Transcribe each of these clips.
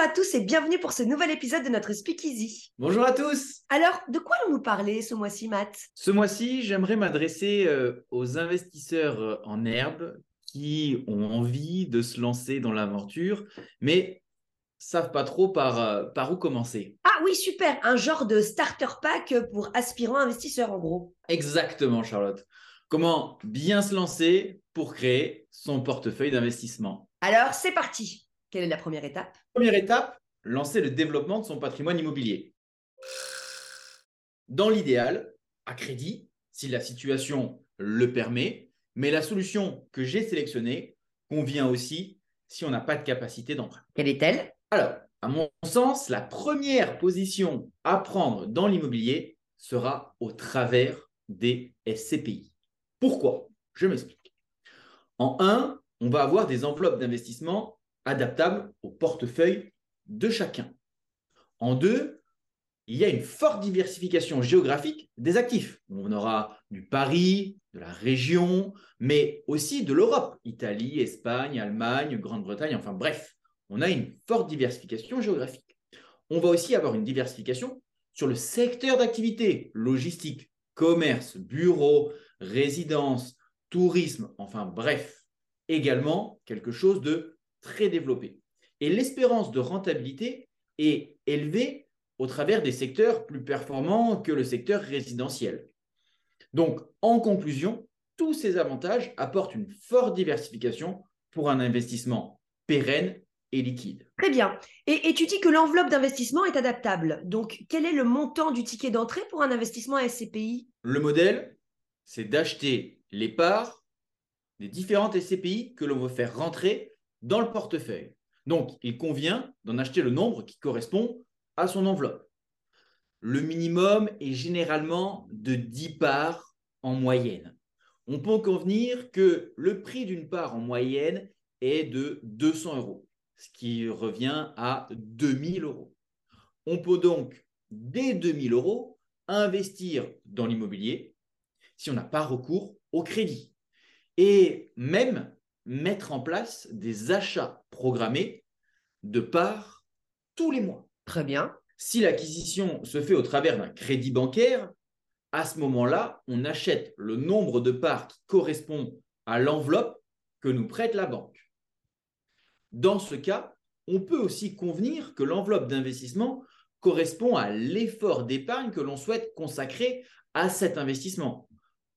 Bonjour à tous et bienvenue pour ce nouvel épisode de notre Speakeasy. Bonjour à tous. Alors, de quoi allons-nous parler ce mois-ci, Matt? Ce mois-ci, j'aimerais m'adresser euh, aux investisseurs euh, en herbe qui ont envie de se lancer dans l'aventure, mais savent pas trop par, euh, par où commencer. Ah oui, super, un genre de starter pack pour aspirants investisseurs en gros. Exactement, Charlotte. Comment bien se lancer pour créer son portefeuille d'investissement Alors, c'est parti. Quelle est la première étape? Première étape, lancer le développement de son patrimoine immobilier. Dans l'idéal, à crédit, si la situation le permet, mais la solution que j'ai sélectionnée convient aussi si on n'a pas de capacité d'emprunt. Quelle est-elle? Alors, à mon sens, la première position à prendre dans l'immobilier sera au travers des SCPI. Pourquoi? Je m'explique. En un, on va avoir des enveloppes d'investissement adaptables au portefeuille de chacun. En deux, il y a une forte diversification géographique des actifs. On aura du Paris, de la région, mais aussi de l'Europe, Italie, Espagne, Allemagne, Grande-Bretagne, enfin bref, on a une forte diversification géographique. On va aussi avoir une diversification sur le secteur d'activité, logistique, commerce, bureau, résidence, tourisme, enfin bref, également quelque chose de très développé. Et l'espérance de rentabilité est élevée au travers des secteurs plus performants que le secteur résidentiel. Donc, en conclusion, tous ces avantages apportent une forte diversification pour un investissement pérenne et liquide. Très bien. Et, et tu dis que l'enveloppe d'investissement est adaptable. Donc, quel est le montant du ticket d'entrée pour un investissement à SCPI Le modèle, c'est d'acheter les parts des différentes SCPI que l'on veut faire rentrer dans le portefeuille. Donc, il convient d'en acheter le nombre qui correspond à son enveloppe. Le minimum est généralement de 10 parts en moyenne. On peut convenir que le prix d'une part en moyenne est de 200 euros, ce qui revient à 2000 euros. On peut donc, dès 2000 euros, investir dans l'immobilier si on n'a pas recours au crédit. Et même mettre en place des achats programmés de parts tous les mois. Très bien. Si l'acquisition se fait au travers d'un crédit bancaire, à ce moment-là, on achète le nombre de parts qui correspond à l'enveloppe que nous prête la banque. Dans ce cas, on peut aussi convenir que l'enveloppe d'investissement correspond à l'effort d'épargne que l'on souhaite consacrer à cet investissement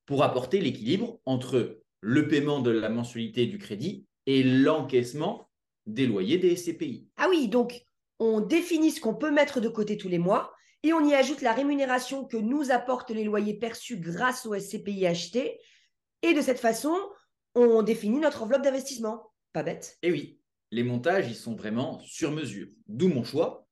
pour apporter l'équilibre entre le paiement de la mensualité du crédit et l'encaissement des loyers des SCPI. Ah oui, donc on définit ce qu'on peut mettre de côté tous les mois et on y ajoute la rémunération que nous apportent les loyers perçus grâce aux SCPI achetés. Et de cette façon, on définit notre enveloppe d'investissement. Pas bête. Et oui, les montages, ils sont vraiment sur mesure. D'où mon choix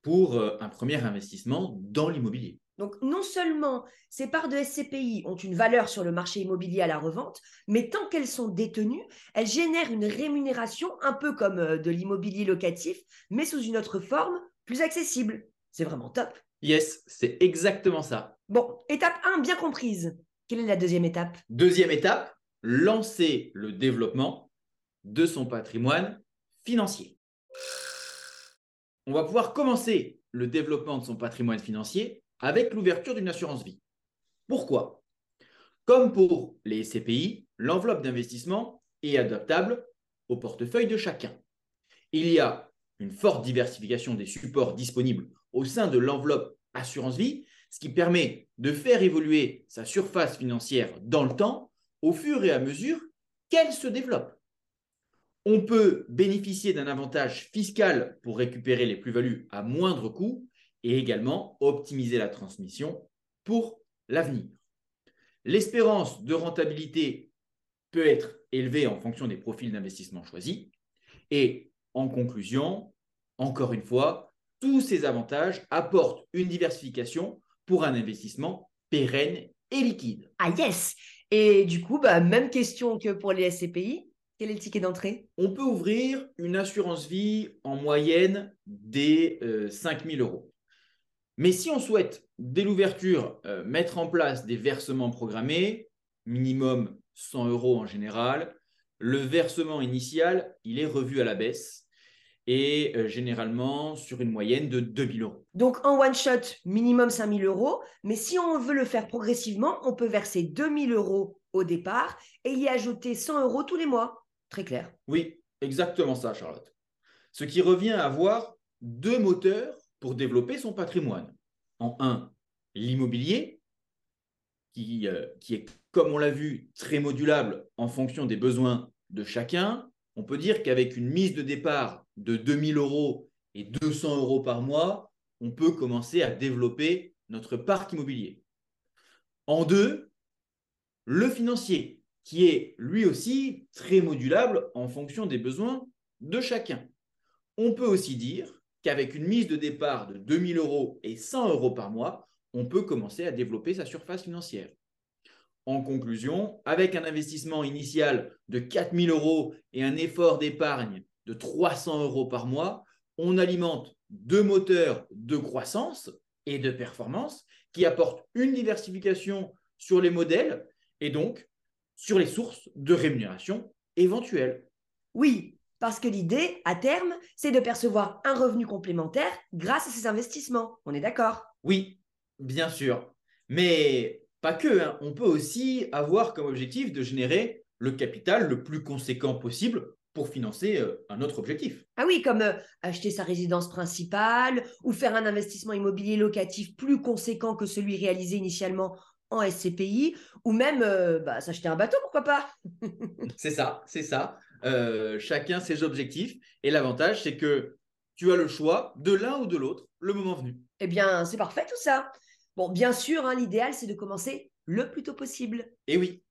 pour euh, un premier investissement dans l'immobilier. Donc, non seulement ces parts de SCPI ont une valeur sur le marché immobilier à la revente, mais tant qu'elles sont détenues, elles génèrent une rémunération un peu comme euh, de l'immobilier locatif, mais sous une autre forme plus accessible. C'est vraiment top. Yes, c'est exactement ça. Bon, étape 1 bien comprise. Quelle est la deuxième étape? Deuxième étape, lancer le développement de son patrimoine financier. On va pouvoir commencer le développement de son patrimoine financier avec l'ouverture d'une assurance vie. Pourquoi? Comme pour les SCPI, l'enveloppe d'investissement est adaptable au portefeuille de chacun. Il y a une forte diversification des supports disponibles au sein de l'enveloppe assurance vie, ce qui permet de faire évoluer sa surface financière dans le temps au fur et à mesure qu'elle se développe. On peut bénéficier d'un avantage fiscal pour récupérer les plus-values à moindre coût et également optimiser la transmission pour l'avenir. L'espérance de rentabilité peut être élevée en fonction des profils d'investissement choisis. Et en conclusion, encore une fois, tous ces avantages apportent une diversification pour un investissement pérenne et liquide. Ah yes Et du coup, bah, même question que pour les SCPI. Quel est le ticket d'entrée? On peut ouvrir une assurance vie en moyenne des 5 000 euros. Mais si on souhaite, dès l'ouverture, euh, mettre en place des versements programmés, minimum 100 euros en général, le versement initial, il est revu à la baisse. et euh, généralement sur une moyenne de 2000 euros. Donc en one shot, minimum 5000 euros, mais si on veut le faire progressivement, on peut verser 2000 euros au départ et y ajouter 100 euros tous les mois. Très clair. Oui, exactement ça, Charlotte. Ce qui revient à avoir deux moteurs pour développer son patrimoine. En un, l'immobilier, qui, euh, qui est, comme on l'a vu, très modulable en fonction des besoins de chacun. On peut dire qu'avec une mise de départ de 2000 euros et 200 euros par mois, on peut commencer à développer notre parc immobilier. En deux, le financier, qui est lui aussi très modulable en fonction des besoins de chacun. On peut aussi dire qu'avec une mise de départ de 2000 euros et 100 euros par mois, on peut commencer à développer sa surface financière. En conclusion, avec un investissement initial de 4000 euros et un effort d'épargne de 300 euros par mois, on alimente deux moteurs de croissance et de performance qui apportent une diversification sur les modèles et donc sur les sources de rémunération éventuelles. Oui, parce que l'idée, à terme, c'est de percevoir un revenu complémentaire grâce à ces investissements. On est d'accord? Oui, bien sûr. Mais pas que. Hein. On peut aussi avoir comme objectif de générer le capital le plus conséquent possible pour financer euh, un autre objectif. Ah oui, comme euh, acheter sa résidence principale ou faire un investissement immobilier locatif plus conséquent que celui réalisé initialement en SCPI ou même euh, bah, s'acheter un bateau, pourquoi pas? C'est ça, c'est ça. Chacun ses objectifs et l'avantage, c'est que tu as le choix de l'un ou de l'autre le moment venu. Eh bien, c'est parfait tout ça. Bon, bien sûr, hein, l'idéal, c'est de commencer le plus tôt possible. Et oui.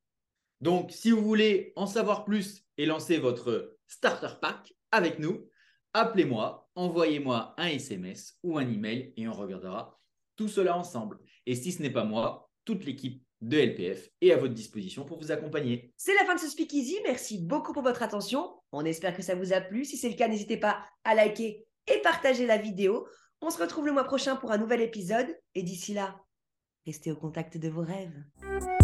Donc, si vous voulez en savoir plus et lancer votre Starter Pack avec nous, appelez-moi, envoyez-moi un SMS ou un email et on regardera tout cela ensemble. Et si ce n'est pas moi, toute l'équipe de LPF est à votre disposition pour vous accompagner. C'est la fin de ce Speakeasy. Merci beaucoup pour votre attention. On espère que ça vous a plu. Si c'est le cas, n'hésitez pas à liker et partager la vidéo. On se retrouve le mois prochain pour un nouvel épisode. Et d'ici là, restez au contact de vos rêves.